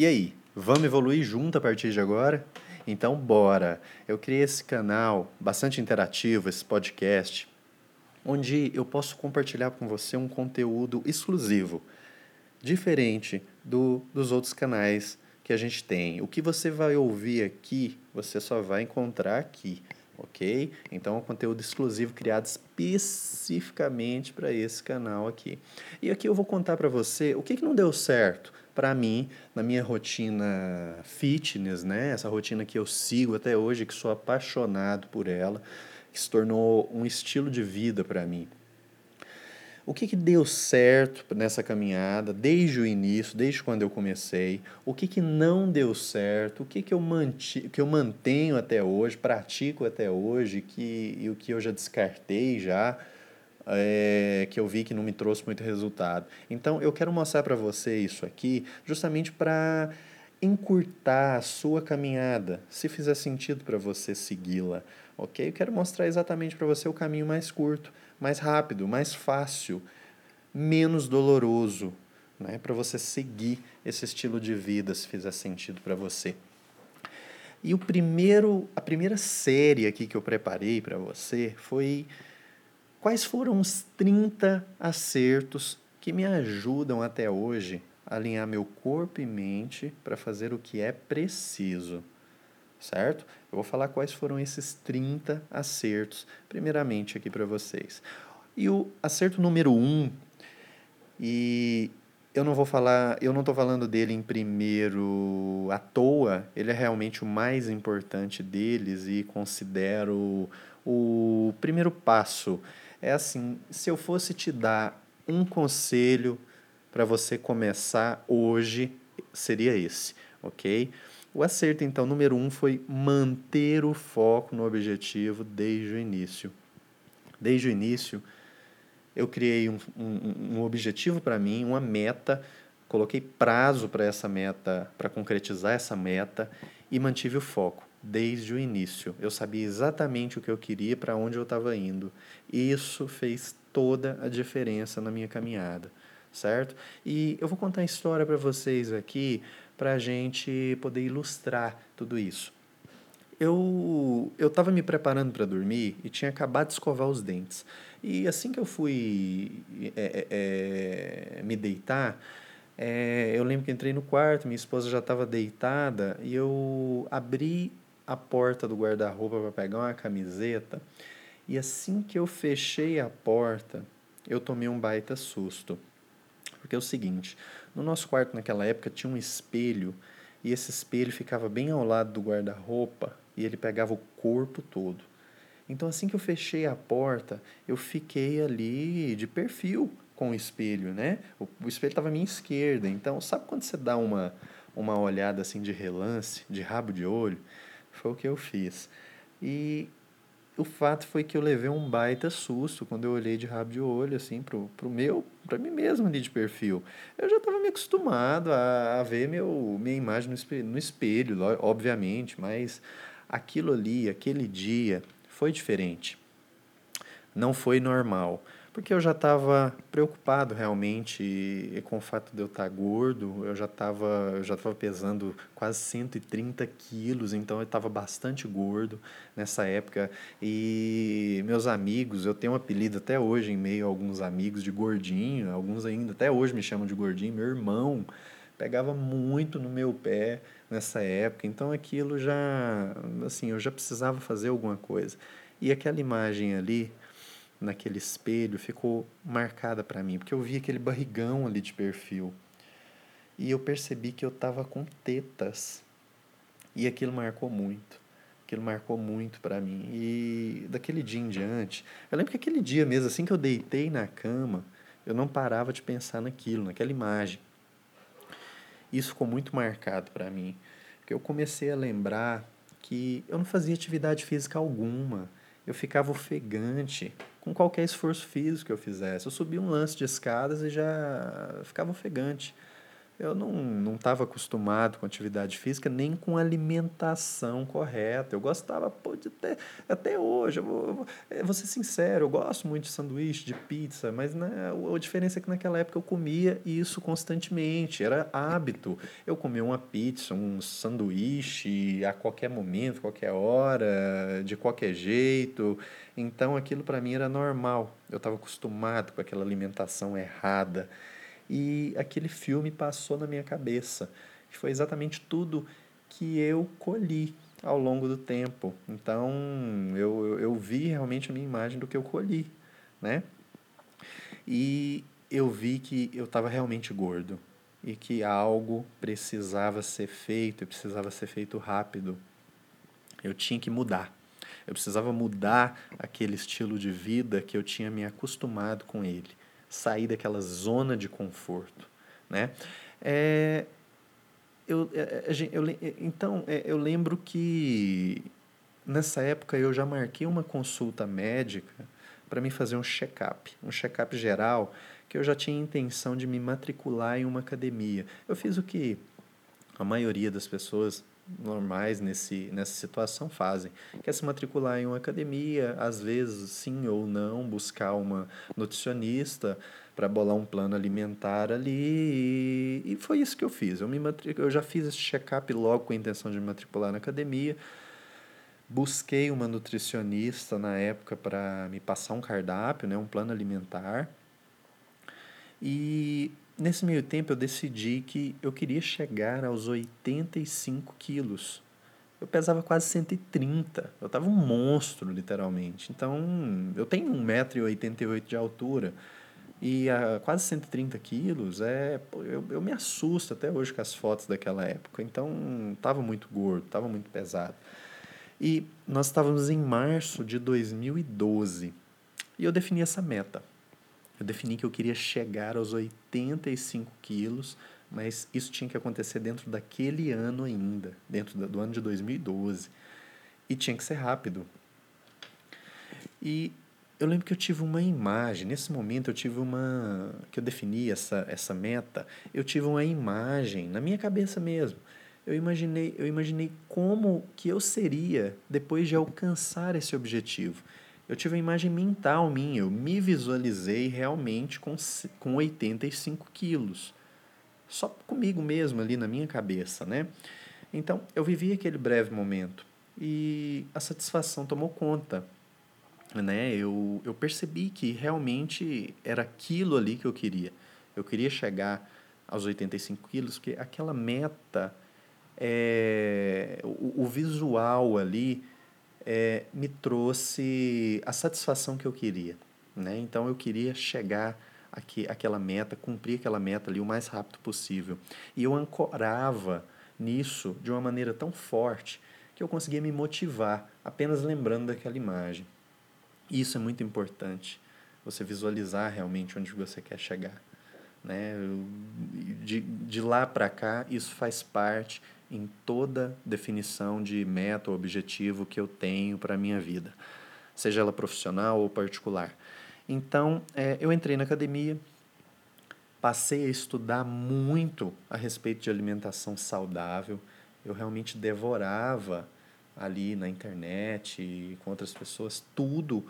E aí, vamos evoluir junto a partir de agora? Então, bora! Eu criei esse canal bastante interativo, esse podcast, onde eu posso compartilhar com você um conteúdo exclusivo, diferente do, dos outros canais que a gente tem. O que você vai ouvir aqui, você só vai encontrar aqui, ok? Então é um conteúdo exclusivo criado especificamente para esse canal aqui. E aqui eu vou contar para você o que, que não deu certo para mim na minha rotina fitness, né? Essa rotina que eu sigo até hoje, que sou apaixonado por ela, que se tornou um estilo de vida para mim. O que, que deu certo nessa caminhada desde o início, desde quando eu comecei? O que, que não deu certo? O que, que, eu, manti, que eu mantenho até hoje, pratico até hoje, que, e o que eu já descartei já, é, que eu vi que não me trouxe muito resultado. Então, eu quero mostrar para você isso aqui justamente para encurtar a sua caminhada, se fizer sentido para você segui-la, ok? Eu quero mostrar exatamente para você o caminho mais curto, mais rápido, mais fácil, menos doloroso, né? Para você seguir esse estilo de vida, se fizer sentido para você. E o primeiro, a primeira série aqui que eu preparei para você foi quais foram os 30 acertos que me ajudam até hoje alinhar meu corpo e mente para fazer o que é preciso. Certo? Eu vou falar quais foram esses 30 acertos, primeiramente aqui para vocês. E o acerto número 1, um, e eu não vou falar, eu não estou falando dele em primeiro à toa, ele é realmente o mais importante deles e considero o primeiro passo. É assim, se eu fosse te dar um conselho para você começar hoje seria esse, ok? O acerto, então, número um foi manter o foco no objetivo desde o início. Desde o início, eu criei um, um, um objetivo para mim, uma meta, coloquei prazo para essa meta, para concretizar essa meta e mantive o foco desde o início. Eu sabia exatamente o que eu queria, para onde eu estava indo. Isso fez toda a diferença na minha caminhada certo? E eu vou contar a história para vocês aqui para a gente poder ilustrar tudo isso. Eu eu estava me preparando para dormir e tinha acabado de escovar os dentes. E assim que eu fui é, é, é me deitar, é, eu lembro que entrei no quarto, minha esposa já estava deitada e eu abri a porta do guarda-roupa para pegar uma camiseta. E assim que eu fechei a porta, eu tomei um baita susto. Porque é o seguinte, no nosso quarto naquela época tinha um espelho e esse espelho ficava bem ao lado do guarda-roupa e ele pegava o corpo todo. Então assim que eu fechei a porta, eu fiquei ali de perfil com o espelho, né? O, o espelho estava à minha esquerda. Então, sabe quando você dá uma uma olhada assim de relance, de rabo de olho? Foi o que eu fiz. E o fato foi que eu levei um baita susto quando eu olhei de rabo de olho, assim, pro, pro meu, para mim mesmo ali de perfil. Eu já estava me acostumado a, a ver meu, minha imagem no espelho, no espelho, obviamente, mas aquilo ali, aquele dia, foi diferente. Não foi normal porque eu já estava preocupado realmente com o fato de eu estar tá gordo, eu já estava eu já estava pesando quase 130 quilos, então eu estava bastante gordo nessa época e meus amigos, eu tenho um apelido até hoje em meio a alguns amigos de gordinho, alguns ainda até hoje me chamam de gordinho, meu irmão pegava muito no meu pé nessa época, então aquilo já assim, eu já precisava fazer alguma coisa. E aquela imagem ali naquele espelho ficou marcada para mim, porque eu vi aquele barrigão ali de perfil. E eu percebi que eu estava com tetas. E aquilo marcou muito. Aquilo marcou muito para mim. E daquele dia em diante, eu lembro que aquele dia mesmo, assim que eu deitei na cama, eu não parava de pensar naquilo, naquela imagem. Isso ficou muito marcado para mim, porque eu comecei a lembrar que eu não fazia atividade física alguma. Eu ficava ofegante, com qualquer esforço físico que eu fizesse. Eu subia um lance de escadas e já ficava ofegante. Eu não estava acostumado com atividade física nem com alimentação correta. Eu gostava, pô, de até, até hoje, eu vou, eu vou, eu vou ser sincero, eu gosto muito de sanduíche, de pizza, mas né, a diferença é que naquela época eu comia isso constantemente, era hábito. Eu comia uma pizza, um sanduíche a qualquer momento, qualquer hora, de qualquer jeito. Então aquilo para mim era normal. Eu estava acostumado com aquela alimentação errada. E aquele filme passou na minha cabeça. Foi exatamente tudo que eu colhi ao longo do tempo. Então, eu, eu, eu vi realmente a minha imagem do que eu colhi, né? E eu vi que eu estava realmente gordo e que algo precisava ser feito e precisava ser feito rápido. Eu tinha que mudar. Eu precisava mudar aquele estilo de vida que eu tinha me acostumado com ele sair daquela zona de conforto, né? É, eu, é, é, eu, eu, então, é, eu lembro que nessa época eu já marquei uma consulta médica para me fazer um check-up, um check-up geral, que eu já tinha intenção de me matricular em uma academia. Eu fiz o que a maioria das pessoas normais nesse, nessa situação fazem. Quer se matricular em uma academia, às vezes sim ou não, buscar uma nutricionista para bolar um plano alimentar ali. E, foi isso que eu fiz. Eu, me eu já fiz esse check-up logo com a intenção de me matricular na academia. Busquei uma nutricionista na época para me passar um cardápio, né, um plano alimentar. E Nesse meio tempo, eu decidi que eu queria chegar aos 85 quilos. Eu pesava quase 130. Eu estava um monstro, literalmente. Então, eu tenho 1,88m de altura. E a quase 130 quilos, é, eu, eu me assusto até hoje com as fotos daquela época. Então, estava muito gordo, estava muito pesado. E nós estávamos em março de 2012. E eu defini essa meta. Eu defini que eu queria chegar aos 85 quilos, mas isso tinha que acontecer dentro daquele ano ainda, dentro do ano de 2012. E tinha que ser rápido. E eu lembro que eu tive uma imagem, nesse momento eu tive uma. que eu defini essa, essa meta, eu tive uma imagem na minha cabeça mesmo. Eu imaginei, eu imaginei como que eu seria depois de alcançar esse objetivo eu tive uma imagem mental minha, eu me visualizei realmente com, com 85 quilos. Só comigo mesmo ali na minha cabeça, né? Então, eu vivi aquele breve momento e a satisfação tomou conta, né? Eu, eu percebi que realmente era aquilo ali que eu queria. Eu queria chegar aos 85 quilos, porque aquela meta, é, o, o visual ali é, me trouxe a satisfação que eu queria. Né? Então eu queria chegar aqui, aquela meta, cumprir aquela meta ali o mais rápido possível. E eu ancorava nisso de uma maneira tão forte que eu conseguia me motivar apenas lembrando daquela imagem. E isso é muito importante, você visualizar realmente onde você quer chegar. Né? De, de lá para cá, isso faz parte em toda definição de meta ou objetivo que eu tenho para a minha vida, seja ela profissional ou particular. Então, é, eu entrei na academia, passei a estudar muito a respeito de alimentação saudável. Eu realmente devorava ali na internet e com outras pessoas tudo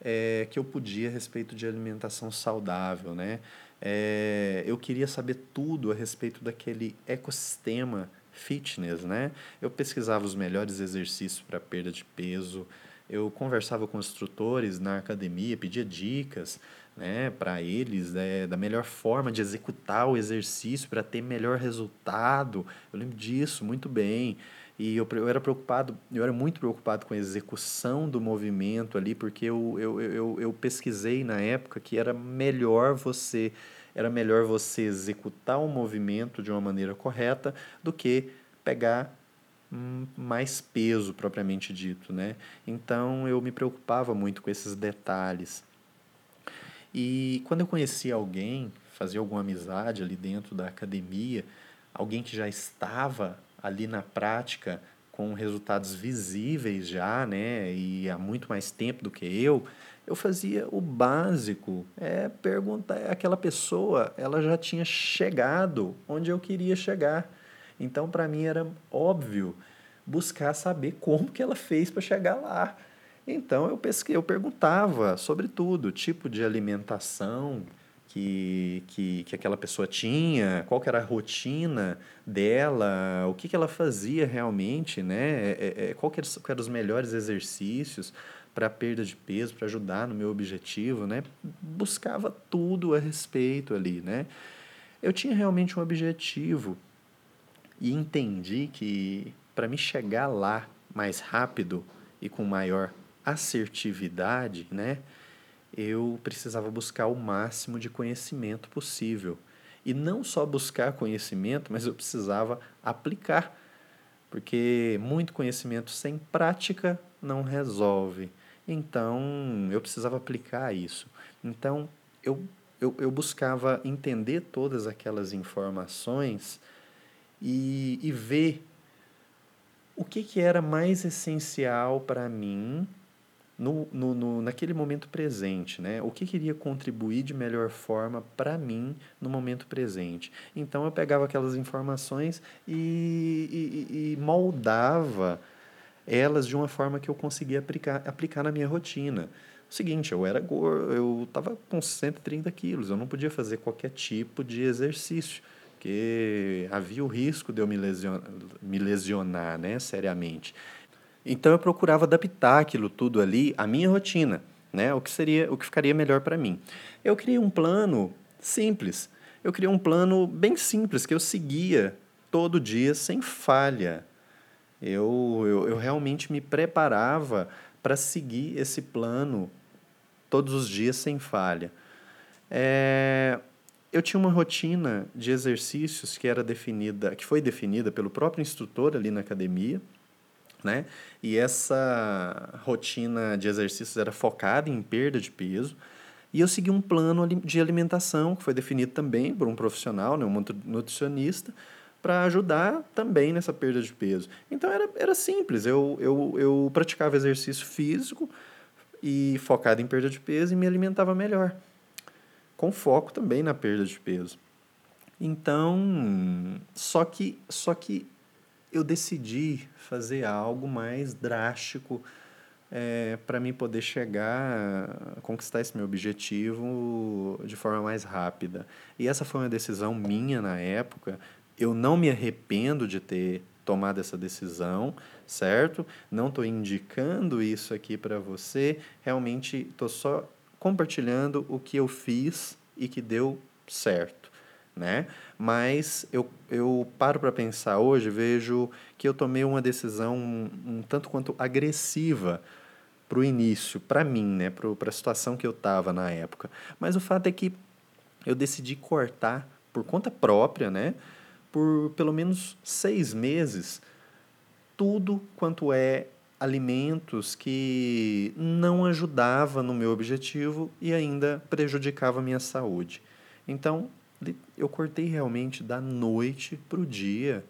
é, que eu podia a respeito de alimentação saudável, né? É, eu queria saber tudo a respeito daquele ecossistema fitness, né? Eu pesquisava os melhores exercícios para perda de peso, eu conversava com instrutores na academia, pedia dicas, né, para eles né, da melhor forma de executar o exercício para ter melhor resultado. Eu lembro disso muito bem. E eu, eu era preocupado, eu era muito preocupado com a execução do movimento ali, porque eu, eu, eu, eu pesquisei na época que era melhor você era melhor você executar o movimento de uma maneira correta do que pegar hum, mais peso propriamente dito, né? Então eu me preocupava muito com esses detalhes. E quando eu conhecia alguém, fazia alguma amizade ali dentro da academia, alguém que já estava ali na prática com resultados visíveis já, né, e há muito mais tempo do que eu, eu fazia o básico, é perguntar, aquela pessoa, ela já tinha chegado onde eu queria chegar. Então, para mim era óbvio buscar saber como que ela fez para chegar lá. Então, eu pesquei, eu perguntava sobre tudo, tipo de alimentação, que, que, que aquela pessoa tinha, qual que era a rotina dela, o que, que ela fazia realmente, né? É, é, é qual que eram os melhores exercícios para perda de peso, para ajudar no meu objetivo, né? Buscava tudo a respeito ali, né? Eu tinha realmente um objetivo e entendi que para me chegar lá mais rápido e com maior assertividade, né? Eu precisava buscar o máximo de conhecimento possível. E não só buscar conhecimento, mas eu precisava aplicar. Porque muito conhecimento sem prática não resolve. Então, eu precisava aplicar isso. Então, eu, eu, eu buscava entender todas aquelas informações e, e ver o que, que era mais essencial para mim no, no, no, naquele momento presente, né? O que queria contribuir de melhor forma para mim no momento presente. Então eu pegava aquelas informações e, e, e moldava elas de uma forma que eu conseguia aplicar, aplicar na minha rotina. O seguinte, eu era gordo, eu estava com 130 quilos, eu não podia fazer qualquer tipo de exercício, porque havia o risco de eu me lesionar, me lesionar né, seriamente. Então eu procurava adaptar aquilo tudo ali à minha rotina, né? O que seria, o que ficaria melhor para mim. Eu criei um plano simples. Eu criei um plano bem simples que eu seguia todo dia sem falha. Eu, eu, eu realmente me preparava para seguir esse plano todos os dias sem falha. É, eu tinha uma rotina de exercícios que era definida, que foi definida pelo próprio instrutor ali na academia né? E essa rotina de exercícios era focada em perda de peso. E eu segui um plano de alimentação que foi definido também por um profissional, né, um nutricionista, para ajudar também nessa perda de peso. Então era, era simples, eu, eu, eu praticava exercício físico e focado em perda de peso e me alimentava melhor, com foco também na perda de peso. Então, só que, só que eu decidi fazer algo mais drástico é, para mim poder chegar conquistar esse meu objetivo de forma mais rápida. E essa foi uma decisão minha na época. Eu não me arrependo de ter tomado essa decisão, certo? Não estou indicando isso aqui para você, realmente estou só compartilhando o que eu fiz e que deu certo né? Mas eu, eu paro para pensar hoje, vejo que eu tomei uma decisão um, um tanto quanto agressiva para o início, para mim, né? para a situação que eu estava na época. Mas o fato é que eu decidi cortar por conta própria, né? por pelo menos seis meses, tudo quanto é alimentos que não ajudava no meu objetivo e ainda prejudicava a minha saúde. Então, eu cortei realmente da noite para o dia.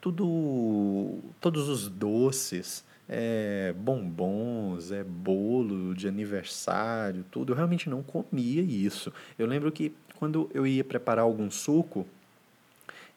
Tudo, todos os doces, é, bombons, é bolo de aniversário, tudo. Eu realmente não comia isso. Eu lembro que quando eu ia preparar algum suco,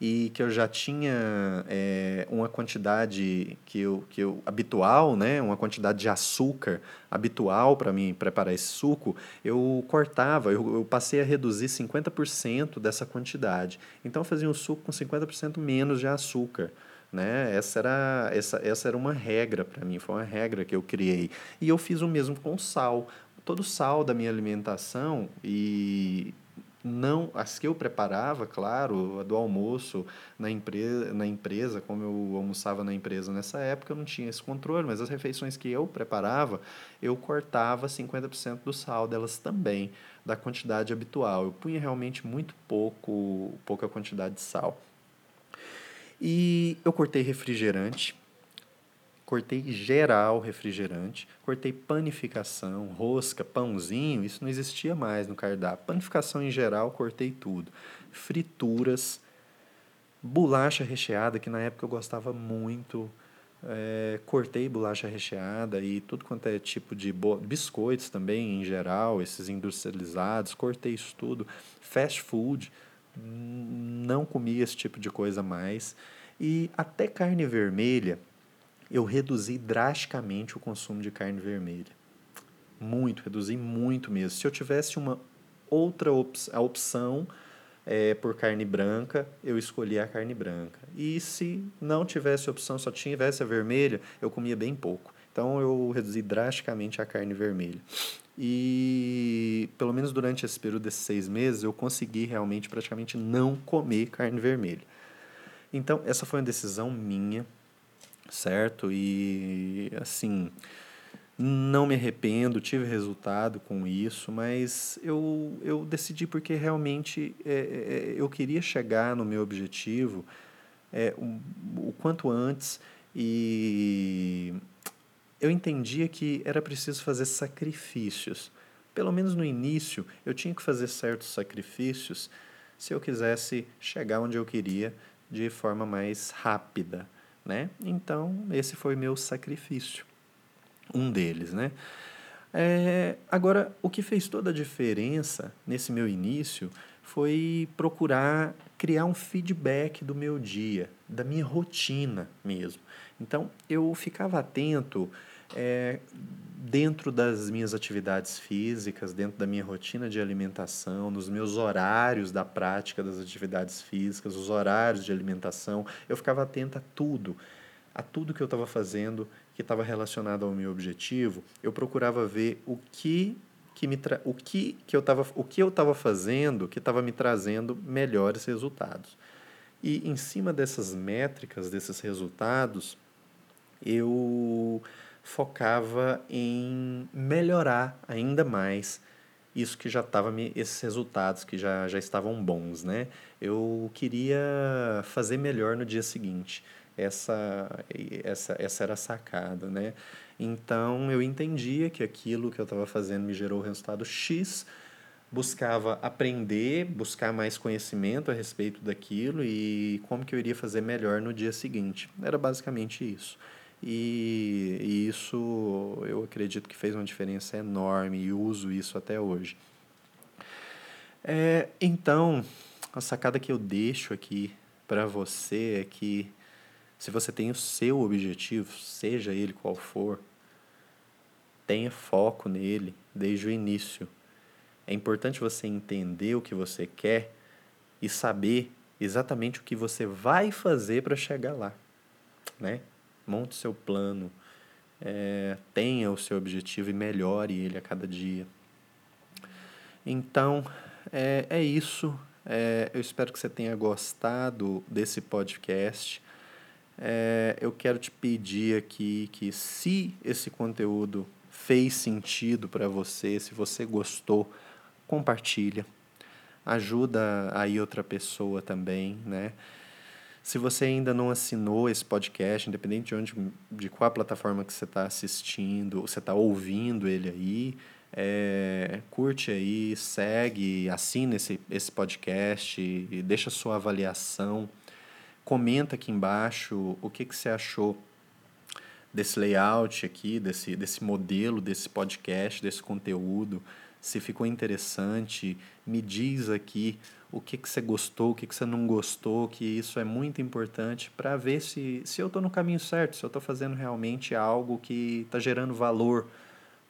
e que eu já tinha é, uma quantidade que eu, que eu habitual, né, uma quantidade de açúcar habitual para mim preparar esse suco, eu cortava, eu, eu passei a reduzir 50% dessa quantidade. Então eu fazia um suco com 50% menos de açúcar. Né? Essa, era, essa, essa era uma regra para mim, foi uma regra que eu criei. E eu fiz o mesmo com sal. Todo sal da minha alimentação e não as que eu preparava, claro, do almoço na empresa, na empresa, como eu almoçava na empresa nessa época, eu não tinha esse controle, mas as refeições que eu preparava, eu cortava 50% do sal delas também, da quantidade habitual. Eu punha realmente muito pouco, pouca quantidade de sal. E eu cortei refrigerante, cortei geral refrigerante, cortei panificação, rosca, pãozinho, isso não existia mais no cardápio. Panificação em geral, cortei tudo. Frituras, bolacha recheada, que na época eu gostava muito, é, cortei bolacha recheada e tudo quanto é tipo de biscoitos também, em geral, esses industrializados, cortei isso tudo. Fast food, não comia esse tipo de coisa mais. E até carne vermelha, eu reduzi drasticamente o consumo de carne vermelha. Muito, reduzi muito mesmo. Se eu tivesse uma outra op a opção é, por carne branca, eu escolhia a carne branca. E se não tivesse opção, só tivesse a vermelha, eu comia bem pouco. Então eu reduzi drasticamente a carne vermelha. E pelo menos durante esse período desses seis meses, eu consegui realmente praticamente não comer carne vermelha. Então, essa foi uma decisão minha, certo? E assim, não me arrependo, tive resultado com isso, mas eu, eu decidi porque realmente é, é, eu queria chegar no meu objetivo é, o, o quanto antes e eu entendia que era preciso fazer sacrifícios. Pelo menos no início, eu tinha que fazer certos sacrifícios se eu quisesse chegar onde eu queria de forma mais rápida, né? Então, esse foi meu sacrifício, um deles, né? É, agora, o que fez toda a diferença nesse meu início foi procurar criar um feedback do meu dia, da minha rotina mesmo. Então, eu ficava atento é, dentro das minhas atividades físicas, dentro da minha rotina de alimentação, nos meus horários da prática das atividades físicas, os horários de alimentação, eu ficava atento a tudo, a tudo que eu estava fazendo que estava relacionado ao meu objetivo. Eu procurava ver o que que me tra... o que que eu estava o que eu estava fazendo que estava me trazendo melhores resultados. E em cima dessas métricas, desses resultados, eu focava em melhorar ainda mais isso que já estava esses resultados que já, já estavam bons, né? Eu queria fazer melhor no dia seguinte. Essa essa essa era a sacada, né? Então eu entendia que aquilo que eu estava fazendo me gerou o resultado X, buscava aprender, buscar mais conhecimento a respeito daquilo e como que eu iria fazer melhor no dia seguinte. Era basicamente isso. E, e isso eu acredito que fez uma diferença enorme e uso isso até hoje. É, então, a sacada que eu deixo aqui para você é que se você tem o seu objetivo, seja ele qual for, tenha foco nele desde o início. É importante você entender o que você quer e saber exatamente o que você vai fazer para chegar lá, né? Monte seu plano, é, tenha o seu objetivo e melhore ele a cada dia. Então, é, é isso. É, eu espero que você tenha gostado desse podcast. É, eu quero te pedir aqui que, se esse conteúdo fez sentido para você, se você gostou, compartilha. Ajuda aí outra pessoa também, né? Se você ainda não assinou esse podcast, independente de, onde, de qual plataforma que você está assistindo, você está ouvindo ele aí, é, curte aí, segue, assina esse, esse podcast e deixa sua avaliação. Comenta aqui embaixo o que, que você achou desse layout aqui, desse, desse modelo, desse podcast, desse conteúdo. Se ficou interessante, me diz aqui o que, que você gostou, o que, que você não gostou, que isso é muito importante para ver se, se eu estou no caminho certo, se eu estou fazendo realmente algo que está gerando valor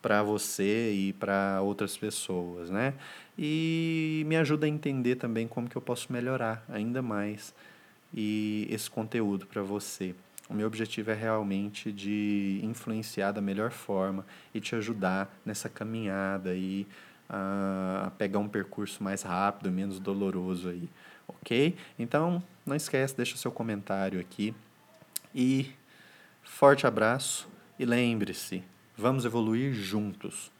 para você e para outras pessoas, né? E me ajuda a entender também como que eu posso melhorar ainda mais e esse conteúdo para você. O meu objetivo é realmente de influenciar da melhor forma e te ajudar nessa caminhada e a pegar um percurso mais rápido, menos doloroso aí, ok? Então, não esquece, deixa seu comentário aqui e forte abraço e lembre-se, vamos evoluir juntos.